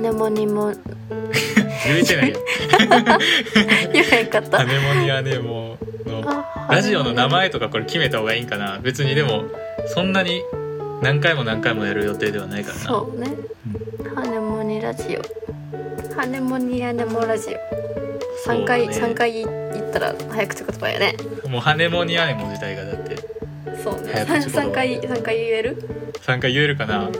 羽もにも。言えてないやん 言えんかった。羽もにはねもうのあラジオの名前とかこれ決めた方がいいんかな。別にでもそんなに何回も何回もやる予定ではないから。なそうね。羽もにラジオ。羽もにやねもラジオ。三回ね。三回言ったら早口言葉やね。もう羽もにはねも自体がだって。そうね。三回三回言える？3回言えるかな？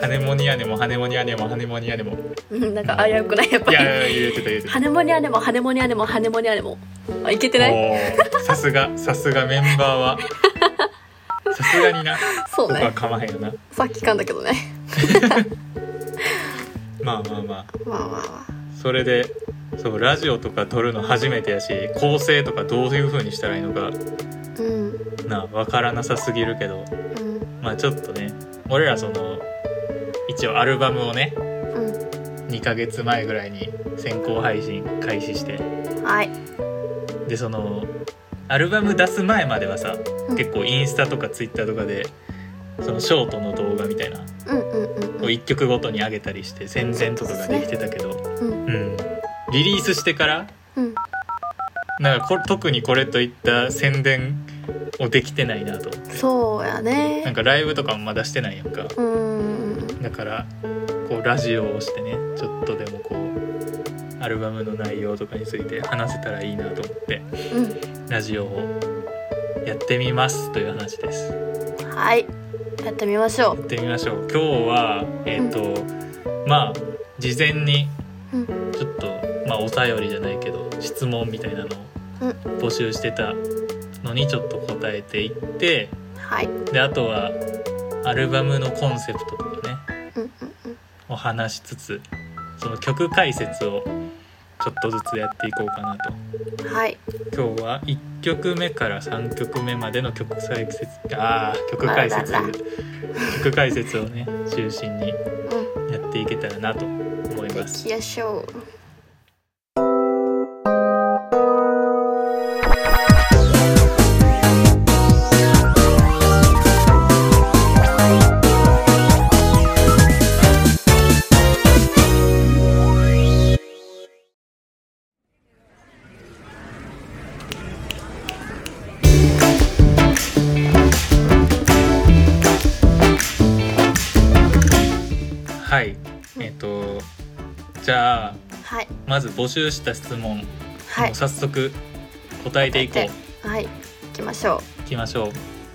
羽もにやねも羽もにやねも羽もにやねも。うんなんか危うくない？やっぱり。いやいや言えてた言えてた。羽もにゃねも羽もにゃねも羽もにゃねも。あいけてない？おーさすが さすがメンバーは。さすがにな。そう僕はねかまへんよな。さっき噛んだけどね。まあまあまあ。まあまあまそれでそうラジオとか撮るの初めてやし構成とかどういう風にしたらいいのか。あうん。なわからなさすぎるけど。うんまあちょっとね俺らその一応アルバムをねうん。2ヶ月前ぐらいに先行配信開始して。はい。でそのアルバム出す前まではさうん。結構インスタとかツイッターとかでそのショートの動画みたいなうんうんうんを1曲ごとに上げたりして宣伝とかができてたけど、うん。うん、リリースしてからうん。なんかこ特にこれといった宣伝をできてないなと思って。そうやね。なんかライブとかもまだしてないやんか。うん。だからこうラジオをしてねちょっとでもこうアルバムの内容とかについて話せたらいいなと思ってうん。ラジオをやってみますという話です。はい。やってみましょやってみましょう。今日はえっ、と、まあ事前にううん。ちょっとまあお便りじゃないけど質問みたいなのをうん。募集してたのにちょっと答えていってはい。であとはアルバムのコンセプトとかねうんうんうん。を話しつつその曲解説をちょっとずつやっていこうかなと。はい。今日は1曲目から3曲目までの曲解説あー曲解説。曲解説をね中心にうん。やっていけたらなと思います。できやしょうまず募集した質問、はい。早速答えていこう。はい。行きましょいきましょう。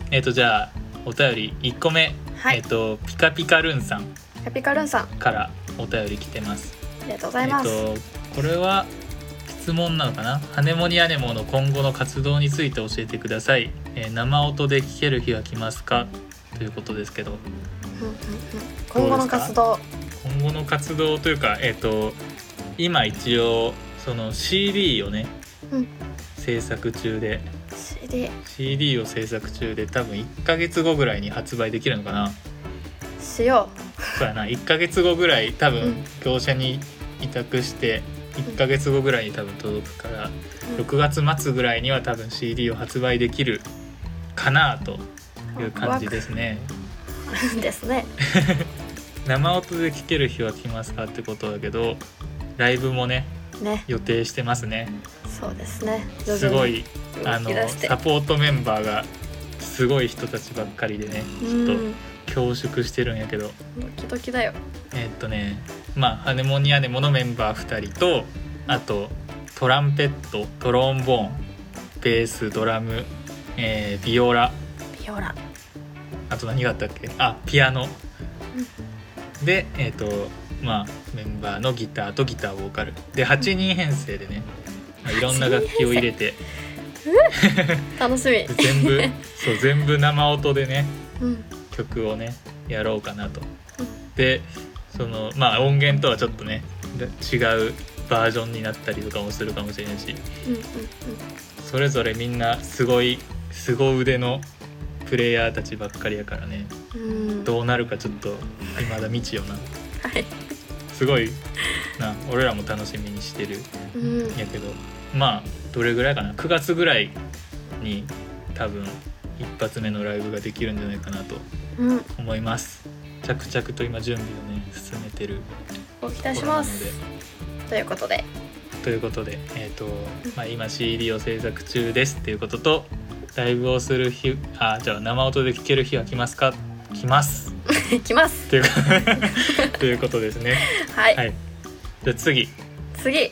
えっ、とじゃあお便り1個目、うはい。えっ、とピカピカルンさん。キャピカルンさん。からお便り来てます。ありがとうございます、えっ、とこれは質問なのかな「ハネモニアネモの今後の活動について教えてください」えー生音で聴ける日は来ますか?」ということですけど。うんうんうん。今後の活動。今後の活動というかえっ、と今一応その CD をね、うん。制作中で。CD を制作中で多分1ヶ月後ぐらいに発売できるのかな。しよそうやな。1ヶ月後ぐらい多分うん。業者に委託して1ヶ月後ぐらいに多分届くからう、うん。6月末ぐらいには多分 CD を発売できるかなという感じですね。ですね。生音で聴ける日は来ますかってことだけどライブもねね。予定してますね。そうですね。すごいあのサポートメンバーがすごい人たちばっかりでねうちょっんと恐縮してるんやけど。ドキドキだよ。えーっとねまあハネモニアネモのメンバー2人とあとトランペットトロンボーンベースドラム、えービオラ。ビオラ。あと何があったっけ？あピアノ。でえーっとまあメンバーのギターとギターボーカル。で8人編成でね、まあいろんな楽器を入れて。楽しみ。全部そう全部生音でねうん。曲をねやろうかなと。でそのまあ音源とはちょっとね違うバージョンになったりとかもするかもしれないし。うんうんそれぞれみんなすごい凄腕のプレイヤーたちばっかりやからね。うんうん。どうなるかちょっと未だ未知よな。はいすごいな俺らも楽しみにしてるうん。んやけどまあどれぐらいかな。9月ぐらいに多分一発目のライブができるんじゃないかなとうん。思います。着々と今準備をね進めてるお期と待します。ということで。ということで、えーとまあ、今 CD を制作中ですっていうこととライブをする日あじゃあ生音で聴ける日は来ますか？来ますいきます。という ということですね。はい、はい。じゃあ次。次。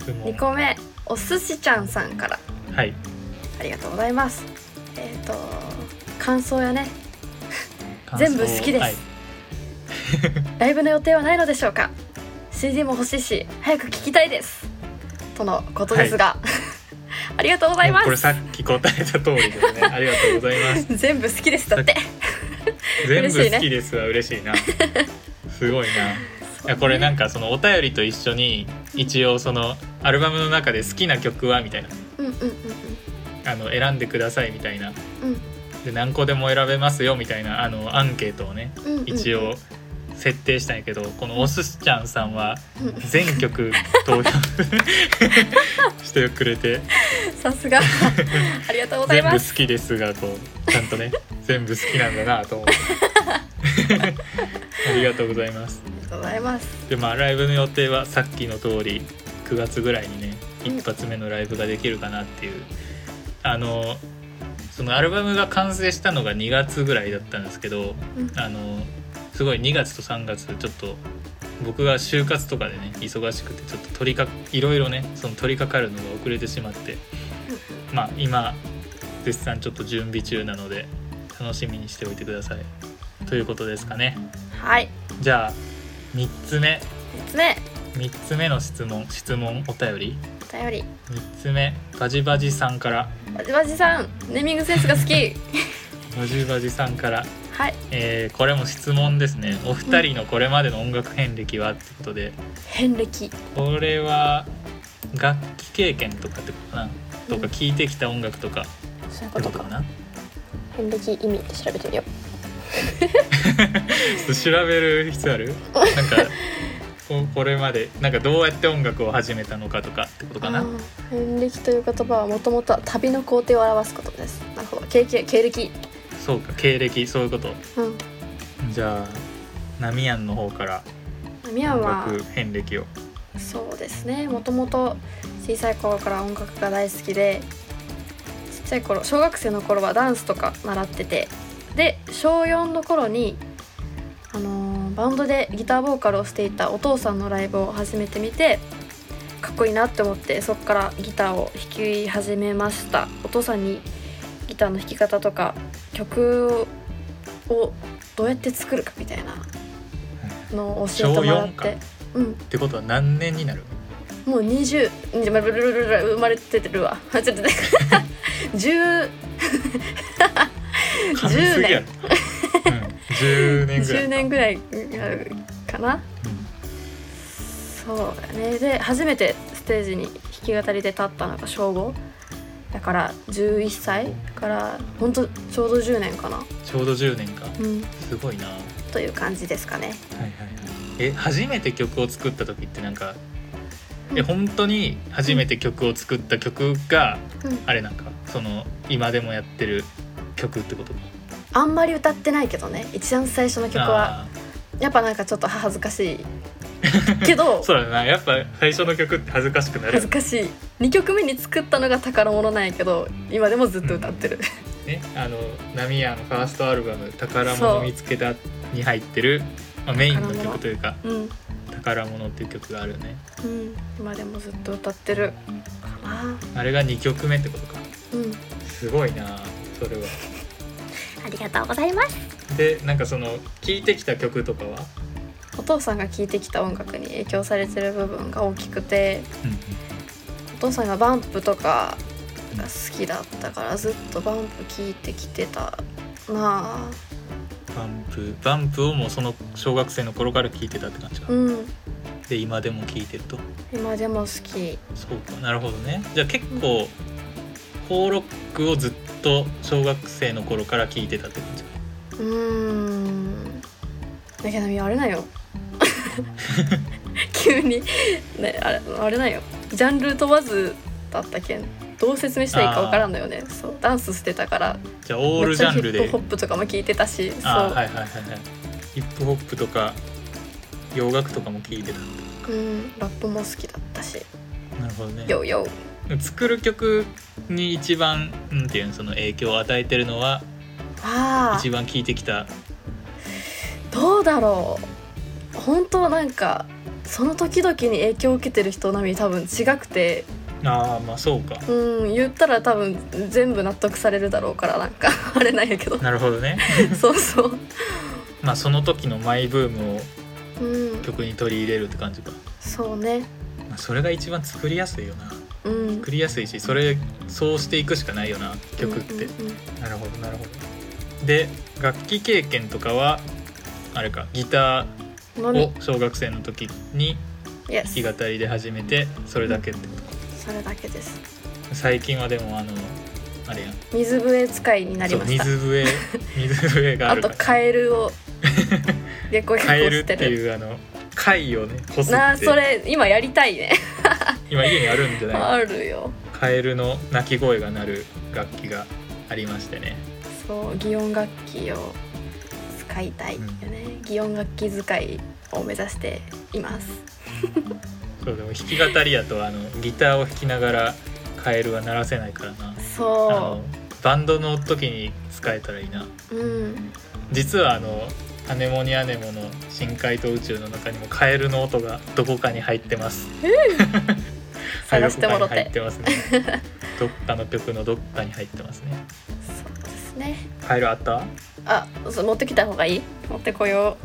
質問。2個目お寿司ちゃんさんから。はい。ありがとうございます。えっ、と感想やね。全部好きです。はい。ライブの予定はないのでしょうか？CD も欲しいし早く聞きたいです。とのことですが、ありがとうございます。これさっき答えた通りですね。ありがとうございます。全部好きです。だって全部好きですは嬉しいな。すごいな。いやこれなんかそのお便りと一緒に一応そのアルバムの中で好きな曲はみたいな。うんうんうん。あの選んでくださいみたいな。うん。で何個でも選べますよみたいなあのアンケートをねうんうんうん。一応設定したんやけどこのおすしちゃんさんはうん全曲投票 してくれて。さすが。ありがとうござい全部ます好きですがこうちゃんとね全部好きなんだなと思って。ありがとうございます。ありがとうございます。でまあライブの予定はさっきの通り9月ぐらいにねうん一発目のライブができるかなっていう。あのそのアルバムが完成したのが2月ぐらいだったんですけどうん。あのすごい2月と3月ちょっと僕が就活とかでね忙しくてちょっと取りかいろいろねその取り掛かるのが遅れてしまってまあ今絶賛ちょっと準備中なので楽しみにしておいてください。ということですかね。はい。じゃあ3つ目。3つ目。3つ目の質問質問お便り。お便り。3つ目バジバジさんから。バジバジさんネーミングセンスが好き。バジバジさんから、はい。えーこれも質問ですね。お二人のこれまでの音楽遍歴はってことで。遍歴。これは楽器経験とかってことかな？とか聴いてきた音楽とか。そういうことか。な？遍歴意味って調べてみよ ちょっと調べる必要ある？なんかここれまでなんかどうやって音楽を始めたのかとかってことかな？遍歴という言葉はもともとは旅の工程を表すことです。なるほど。経験経歴そうか経歴そういうこと。うん。じゃあナミヤンの方から。ミャンは音楽遍歴を。そうですね。もともと小さい頃から音楽が大好きでちっちゃい頃小学生の頃はダンスとか習っててで小4の頃に、あのーバンドでギターボーカルをしていたお父さんのライブを始めてみてかっこいいなって思ってそこからギターを弾き始めました。お父さんにギターの弾き方とか曲をどうやって作るかみたいなのを教えてもらって。うん。ってことは何年になるもう20生まれ生まれてるわちょっとね10噛みすぎやろ、うん、10年ぐらい10年ぐらいかなうんそうだねで初めてステージに弾き語りで立ったのが小5だから11歳からほんとちょうど10年かな。ちょうど10年か。うん。すごいな。はいという感じですかね。はいはいえ初めて曲を作った時ってなんかえうん。本当に初めて曲を作った曲がうん。あれなんかその今でもやってる曲ってこと？あんまり歌ってないけどね。一番最初の曲は。あやっぱなんかちょっと恥ずかしい けどーそうだな。やっぱ最初の曲って恥ずかしくなる恥ずかしい。2曲目に作ったのが宝物なんやけど今でもずっと歌ってる。ねあのナミヤのファーストアルバム「宝物見つけた」に入ってる、まあ、メインの曲というかうん、「宝物」っていう曲があるよね。うん、今でもずっと歌ってる。かな。あれが2曲目ってことか。うん。すごいなそれは。ありがとうございます。でなんかその聴いてきた曲とかは、お父さんが聴いてきた音楽に影響されてる部分が大きくてお父さんがバンプとかが好きだったからずっとバンプ聴いてきてたな。あバンプバンプをもうその小学生の頃から聴いてたって感じか、うん。で今でも聴いてると。今でも好き。そうかなるほどね。じゃあ結構フォーロックをずっと小学生の頃から聴いてたって感じか。うーん。だけどあれなよ 急に。ねあれあれなんよ。ジャンル問わずだったけん。どう説明したらいいかわからんのよね。そう。ダンスしてたから。じゃあオールジャンルでヒップホップとかも聞いてたしそう、あはいはいはいはい。ヒップホップとか洋楽とかも聞いてた。うん、ラップも好きだったし。なるほどね。ヨーヨー。作る曲に一番なんていうのその影響を与えてるのはあ一番聴いてきた。あどうだろう本当なんかその時々に影響を受けてる人並みに多分違くて。ああまあそうか。うん言ったら多分全部納得されるだろうからなんか あれなんやけど。なるほどね。そうそう。まあその時のマイブームをうん。曲に取り入れるって感じか、そうね。まあ、それが一番作りやすいよな。うん。作りやすいしそれそうしていくしかないよな曲って、うんうんうん。なるほどなるほど。で楽器経験とかはあれかギターを小学生の時に弾き語りで始めてそれだけってことか。それだけです。最近はでもあのあれやん。水笛使いになりました。水笛 水笛がああとるから。カエルを結構結カエルっ構しててるいうあの貝をねこすなそれ今やりたいね。今家にあるんじゃない？あるよ。カエルの鳴き声が鳴る楽器がありましてね。そう擬音楽器を使いたいよね、擬音楽器使いを目指しています。そうでも弾き語りやとあのギターを弾きながらカエルは鳴らせないからな。あそのバンドの時に使えたらいいな。ううん。実はあの「アネモニアネモ」の「深海と宇宙」の中にもカエルの音がどこかに入ってます。探してもろて。はい入ってますね。どっかの曲のどっかに入ってますね。そうですね。カエルあった？あそう持ってきた方がいい？持ってこよ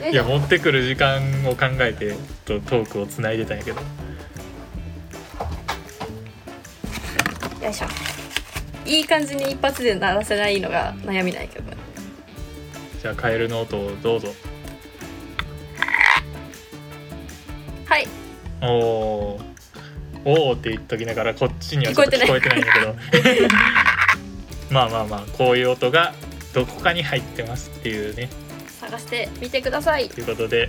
う。よいや。持ってくる時間を考えてとトークをつないでたんやけど。よいしょ。いい感じに一発で鳴らせないのが悩みないけど。ねじゃあカエルの音をどうぞ。はい。おおおーって言っときながらこっちにはちょっと聞こえてないんだけど。まあまあまあこういう音がどこかに入ってますっていうね。探してみてください。ということで、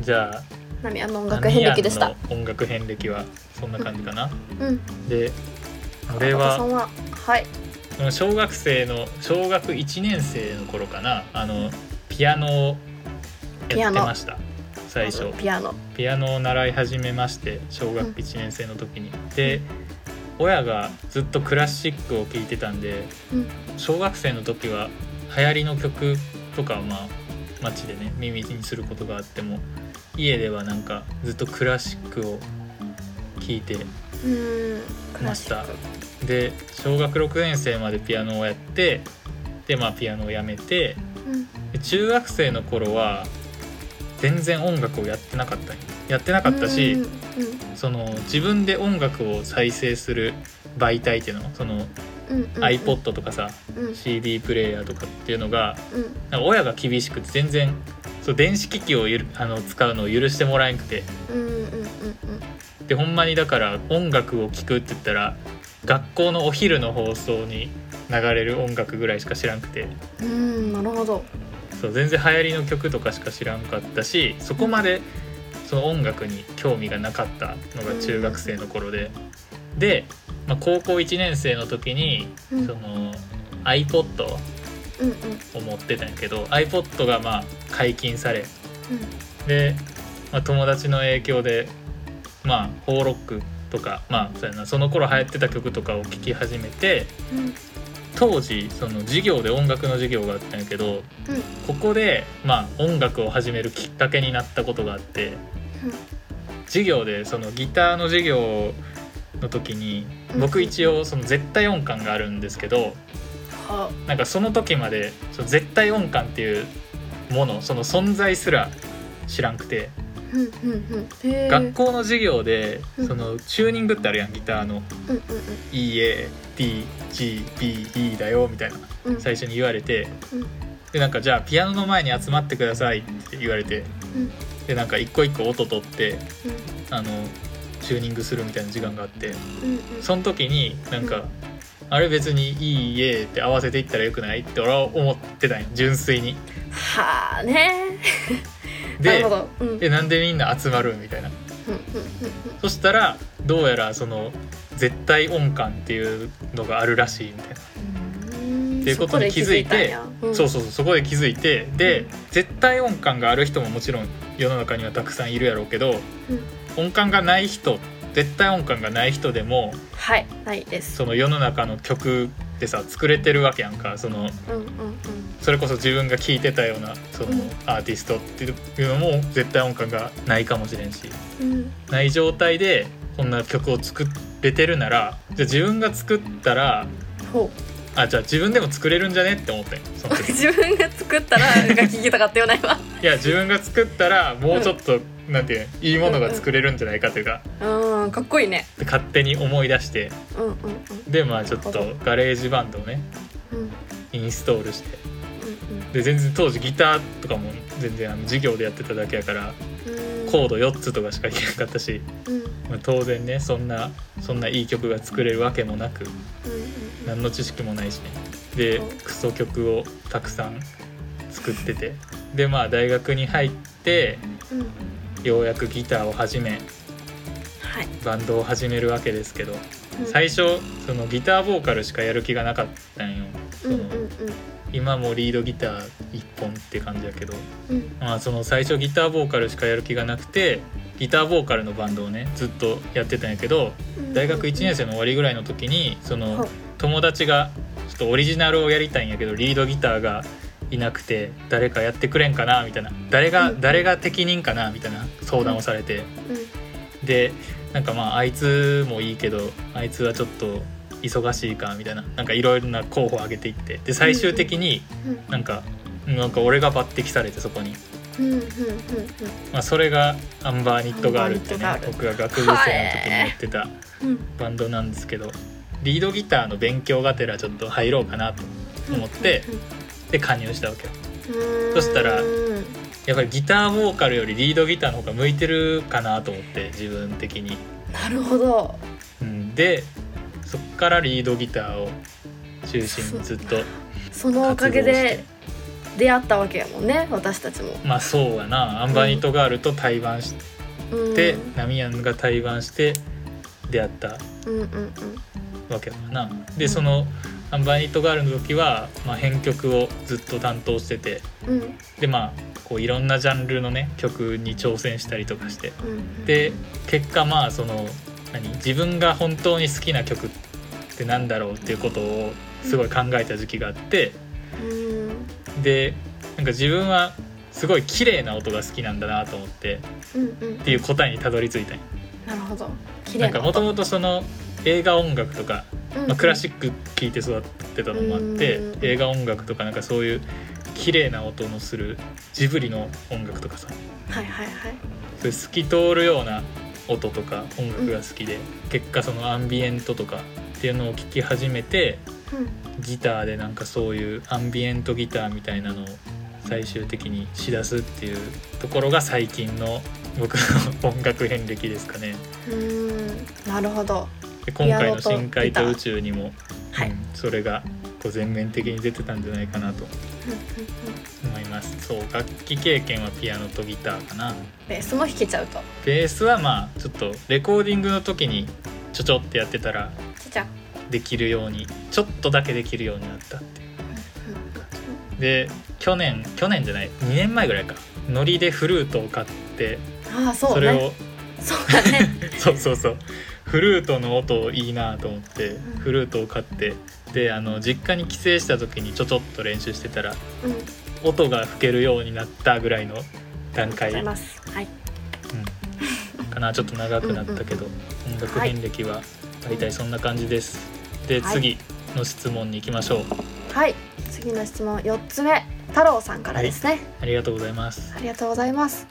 じゃあナミアの音楽遍歴でした。音楽遍歴はそんな感じかな、うん。で俺はははい。小学生の小学1年生の頃かな。あのピアノをやってました。最初。ピアノ。ピアノを習い始めまして小学1年生の時に、で親がずっとクラシックを聴いてたんでうん。小学生の時は流行りの曲とかをまあ街でね耳にすることがあっても家ではなんかずっとクラシックを聴いてうんクラシックで小学6年生までピアノをやってでまあピアノをやめてうん。で中学生の頃は全然音楽をやってなかったんよやってなかったし、うんうんその自分で音楽を再生する媒体っていうのそのうんうん iPod とかさ、うん。CD プレイヤーとかっていうのがうん。なんか親が厳しくて全然そう電子機器をゆるあの使うのを許してもらえなくて。うんうんうんでほんまにだから音楽を聴くって言ったら学校のお昼の放送に流れる音楽ぐらいしか知らんくて。うんうんなるほど。そう全然流行りの曲とかしか知らんかったしそこまでその音楽に興味がなかったのが中学生の頃で、で、まあ、高校1年生の時にうん。その iPod を持ってたんやけど iPod がまあ解禁され。で、まあ、友達の影響でまあホーロックとかまあそうやなその頃流行ってた曲とかを聴き始めてうん。当時その授業で音楽の授業があったんやけどうん。ここでまあ音楽を始めるきっかけになったことがあって授業でそのギターの授業の時に僕一応その絶対音感があるんですけどは。なんかその時までその絶対音感っていうものその存在すら知らんくて。学校の授業でうん。そのチューニングってあるやんギターの。EADGBE だよみたいな最初に言われて。うん。でなんかじゃあピアノの前に集まってくださいって言われて。うんでなんか一個一個音取ってうん。あのチューニングするみたいな時間があって。うんうん。その時になんか、あれ別に「いいえ」って合わせていったらよくないって俺は思ってたんよ純粋に。はあね。でうんうん。でなんでみんな集まるみたいな。うんうんそしたらどうやらその絶対音感っていうのがあるらしいみたいな、っていうことに気づいてそうそうそうそこで気づいてで、うん。絶対音感がある人ももちろん世の中にはたくさんいるやろうけど音感がない人絶対音感がない人でもはいないです。その世の中の曲ってさ作れてるわけやんかそのうんうんそれこそ自分が聴いてたようなそのうん。アーティストっていうのも絶対音感がないかもしれんしうん。うんない状態でこんな曲を作れてるならじゃあ自分が作ったらほあじゃあ自分でも作れるんじゃねって思ってんそのう時。自分が作ったらが聞きたかったよな今。いや自分が作ったらもうちょっと、なんていうのいいものが作れるんじゃないかというか、うんかっこいいね。勝手に思い出して。うんうんうん。でまあちょっと GarageBand をねうん。うんインストールして。うん。で全然当時ギターとかも全然あの授業でやってただけやから。うんコード4つとかしか弾けなかったし、まあ、当然ねそんなそんないい曲が作れるわけもなくうん何の知識もないしね。でクソ曲をたくさん作ってて。でまあ大学に入ってようやくギターを始めはい。バンドを始めるわけですけどうん。最初そのギターボーカルしかやる気がなかったんよ。その今もリードギター1本って感じやけど、うん。まあ、その最初ギターボーカルしかやる気がなくてギターボーカルのバンドをねずっとやってたんやけど大学1年生の終わりぐらいの時にそのはい。友達がちょっとオリジナルをやりたいんやけどリードギターがいなくて誰かやってくれんかなみたいな。誰がうん。誰が適任かなみたいな相談をされて。でなんかまああいつもいいけどあいつはちょっと忙しいかみたいななんかいろいろな候補を挙げていってで最終的にうんなんかなんか俺が抜擢されてそこに、うんうんうんうん。まあ、それがアンバーニットガールってね僕が学部生の時にやってたうん。バンドなんですけどリードギターの勉強がてらちょっと入ろうかなと思ってで加入したわけよ。うん。そしたらうんやっぱりギターボーカルよりリードギターの方が向いてるかなと思って自分的に、なるほど。うん、でそっからリードギターを中心にずっとそのおかげで出会ったわけやもんね私たちも。まあそうやな。アンバーニットガールと対バンしうん。て、ナミヤンが対バンして出会ったうんうんうん。わけだな。でそのアンバーニットガールの時は、まあ、編曲をずっと担当しててうん。でまあこういろんなジャンルのね曲に挑戦したりとかして。うん。で結果まあその何？自分が本当に好きな曲ってなんだろうっていうことをすごい考えた時期があって。うん。でなんか自分はすごい綺麗な音が好きなんだなと思って。うんうん。っていう答えにたどり着いたなるほど。ななんかもともとその映画音楽とか、うんまあ、クラシック聴いて育ってたのもあってうん。映画音楽とかなんかそういう綺麗な音のするジブリの音楽とかさ。はいはいはい。そういう透き通るような音とか音楽が好きで、結果そのアンビエントとかっていうのを聴き始めてうんギターでなんかそういうアンビエントギターみたいなのを最終的にしだすっていうところが最近の僕の音楽遍歴ですかね。うん。なるほど。で今回の「ピアノと深海と宇宙」にも、はい。うんそれがこう全面的に出てたんじゃないかなと。思います。そう楽器経験はピアノとギターかな。ベースも弾けちゃうと。ベースはまあちょっとレコーディングの時にちょちょってやってたらできるようにちょっとだけできるようになったっていう。で去年去年じゃない2年前ぐらいか。ノリでフルートを買ってああそうそれをねそうだね。そうそうそうフルートの音いいなと思ってうん。フルートを買ってであの実家に帰省した時にちょちょっと練習してたらうん。音が吹けるようになったぐらいの段階、はい。うん、かなちょっと長くなったけど、音楽遍歴は大体そんな感じです。ではい。次の質問に行きましょう。はい。次の質問4つ目太郎さんからですね、ありがとうございます。ありがとうございます。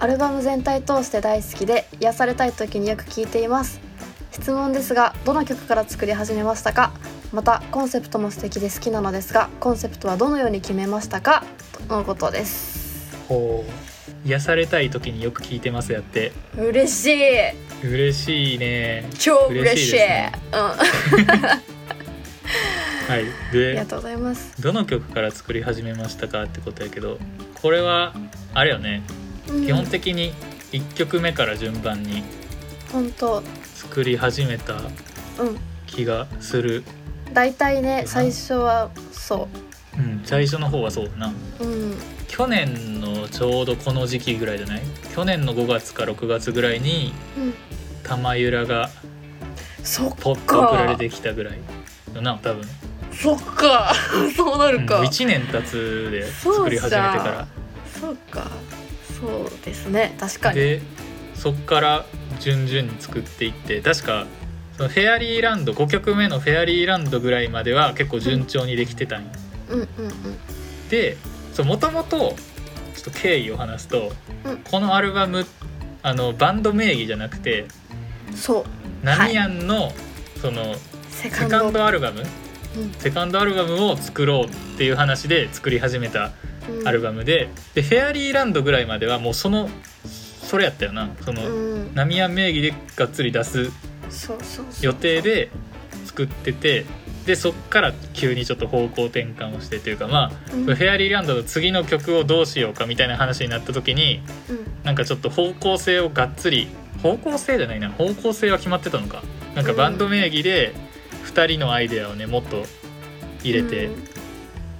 アルバム全体通して大好きで癒されたい時によく聴いています質問ですがどの曲から作り始めましたか？またコンセプトも素敵で好きなのですがコンセプトはどのように決めましたか？とのことです。ほう。癒されたい時によく聞いてますやって。嬉しい。嬉しいね。超嬉しい。ね。うん。あ はい。りでがとうございます、どの曲から作り始めましたかってことやけどこれはあれよね、うん。基本的に1曲目から順番に。本当作り始めたうん。気がする、大体ね最初はそう。ん、最初の方はそう。だなううん。去年のちょうどこの時期ぐらいじゃない？去年の5月か6月ぐらいにうん。玉ゆらがポッと送られかてきたぐらい。だな多分、そっか。そうなうん、るか、1年経つで作り始めてから。そうか。そうですね。確かに。でそっから順々に作っていって確かそのフェアリーランド5曲目のフェアリーランドぐらいまでは結構順調にできてたんよ、うん。うんうんでもともとちょっと経緯を話すと、うん。このアルバムあのバンド名義じゃなくてそう。ナミヤンのそのセカンドアルバム？うん。セカンドアルバムを作ろうっていう話で作り始めたうん。アルバムで,、でフェアリーランドぐらいまではもうそのそれやったよな。その、うん。ナミ名義でがっつり出すそうそうそう。予定で作っててでそっから急にちょっと方向転換をしてというかまあ、うん。フェアリーランドの次の曲をどうしようかみたいな話になった時にうん。なんかちょっと方向性をがっつり方向性じゃないな。方向性は決まってたのか。なんかバンド名義で2人のアイデアをねもっと入れて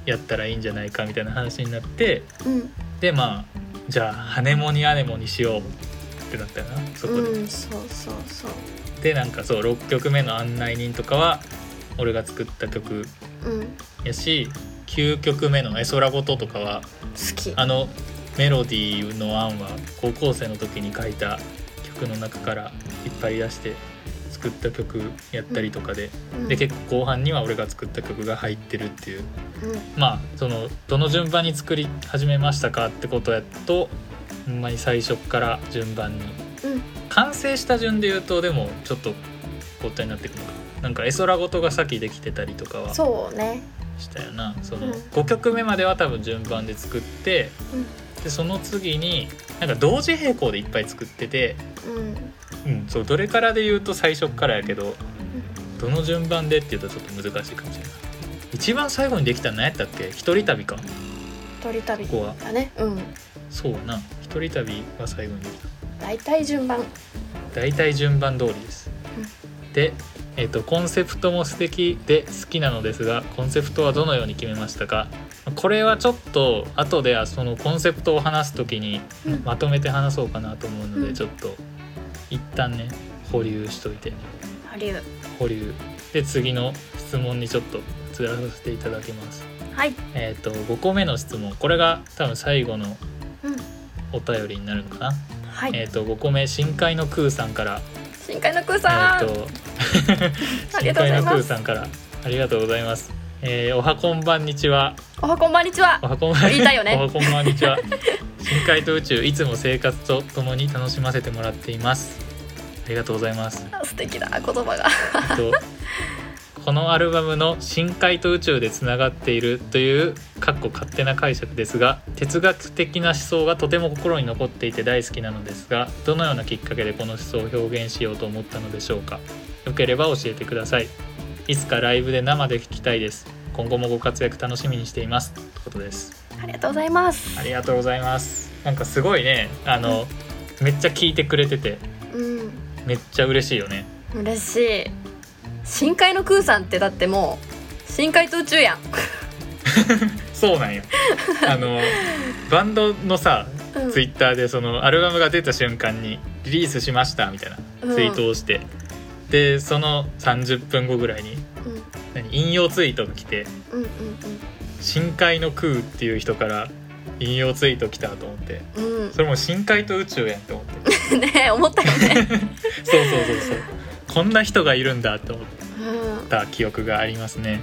やったらいいんじゃないかみたいな話になってうん。でまあじゃあ「ハネモニアネモ」にしようってなったよなそこで。うんそうそうそうでなんかそう6曲目の案内人とかは俺が作った曲うんやし9曲目の「絵空ごと」とかは好きあのメロディーの案は高校生の時に書いた曲の中から引っ張り出して作った曲やったりとかで、うん。で結構後半には俺が作った曲が入ってるっていう。うん。まあそのどの順番に作り始めましたかってことやとほんまに最初から順番に。うん。完成した順で言うとでもちょっと交代になってくるのか。なんか絵空ごとが先できてたりとかはそうね。したよな。そのうん。5曲目までは多分順番で作ってでその次になんか同時並行でいっぱい作ってて、うん。うん、そうどれからで言うと最初っからやけどどの順番でっていうとちょっと難しいかもしれない。一番最後にできたの何やったっけ？一人旅か。鳥旅ここは。だね。うん。そうやな。一人旅が最後にできた。大体順番。大体順番通りです、で、えっとコンセプトも素敵で好きなのですがコンセプトはどのように決めましたか？これはちょっと後ではそのコンセプトを話す時にうん。まとめて話そうかなと思うので、うん。ちょっと一旦ね保留しといて。ハリウ保留。で次の質問にちょっと移らさせていただきます。はい。えっ、と5個目の質問。これが多分最後のうん。お便りになるのかな、はい。えっ、と5個目深海のクーさんから。深海のクーえさん、っと ありがと深海のクーさんから。ありがとうございます。えー、おはこんばんにちは。おはこんばんにちは。おはこんばん言いたいよね。おはこんばんにちは。深海と宇宙いつも生活とともに楽しませてもらっています。ありがとうございます。あ素敵だ言葉が。えっとこのアルバムの深海と宇宙でつながっているというかっこ勝手な解釈ですが哲学的な思想がとても心に残っていて大好きなのですがどのようなきっかけでこの思想を表現しようと思ったのでしょうか。よければ教えてください。いつかライブで生で聴きたいです今後もご活躍楽しみにしています。ということです。ありがとうございます。ありがとうございます。なんかすごいね。あのめっちゃ聞いてくれてて。うん。めっちゃ嬉しいよね。嬉しい。深海のクーさんってだってもう深海と宇宙やん、そうなんよ。あのバンドのさうん。ツイッターでそのアルバムが出た瞬間にリリースしましたみたいなうんツイートをして、でその30分後ぐらいにうん何？引用ツイートが来てうんうん「深海の空」っていう人から引用ツイート来たと思って。うん。それも深海と宇宙やんって思って。う んねえ思ったよね、そうそうそうそう。こんな人がいるんだって思っうん。た記憶がありますね。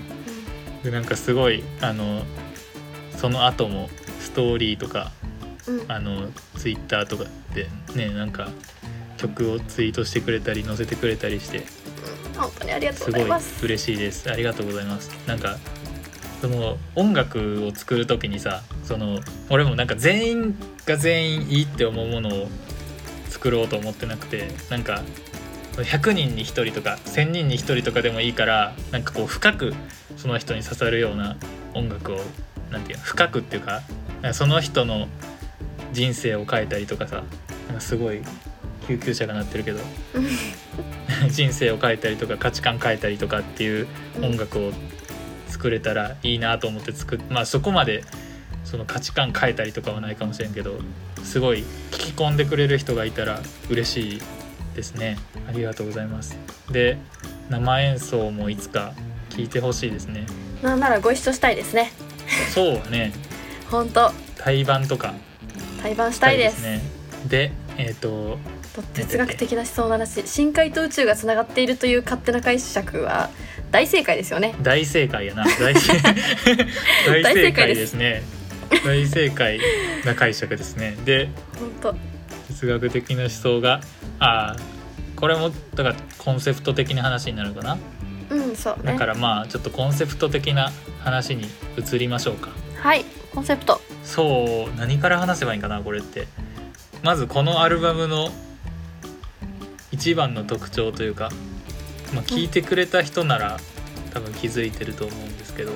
でなんかすごいあのその後もストーリーとかうん。あのツイッターとかでねなんか曲をツイートしてくれたり載せてくれたりして本当にありがとうございます。嬉しいです。ありがとうございます。なんかその音楽を作る時にさその俺もなんか全員が全員いいって思うものを作ろうと思ってなくてなんか100人に1人とか1,000人に1人とかでもいいからなんかこう深くその人に刺さるような音楽をなんていうの深くっていうかかその人の人生を変えたりとかさなんかすごい救急車が鳴ってるけど。人生を変えたりとか価値観変えたりとかっていう音楽を作れたらいいなと思って作っまあそこまでその価値観変えたりとかはないかもしれんけどすごい聞き込んでくれる人がいたら嬉しいですね。ありがとうございます。で生演奏もいつか聞いてほしいですね。なんならご一緒したいですね。そうね。本当。対バンとか。対バンしたいですね。でえっ、とと哲学的な思想の話深海と宇宙がつながっているという勝手な解釈は大正解ですよね。大正解やな。大正 大正解ですね。大正解な解釈ですね。で本当。哲学的な思想があーこれもだからコンセプト的な話になるかな？うんそうね。だからまあちょっとコンセプト的な話に移りましょうか。はいコンセプト。そう何から話せばいいんかなこれって。まずこのアルバムの一番の特徴というか、まあ、聞いてくれた人なら多分気づいてると思うんですけど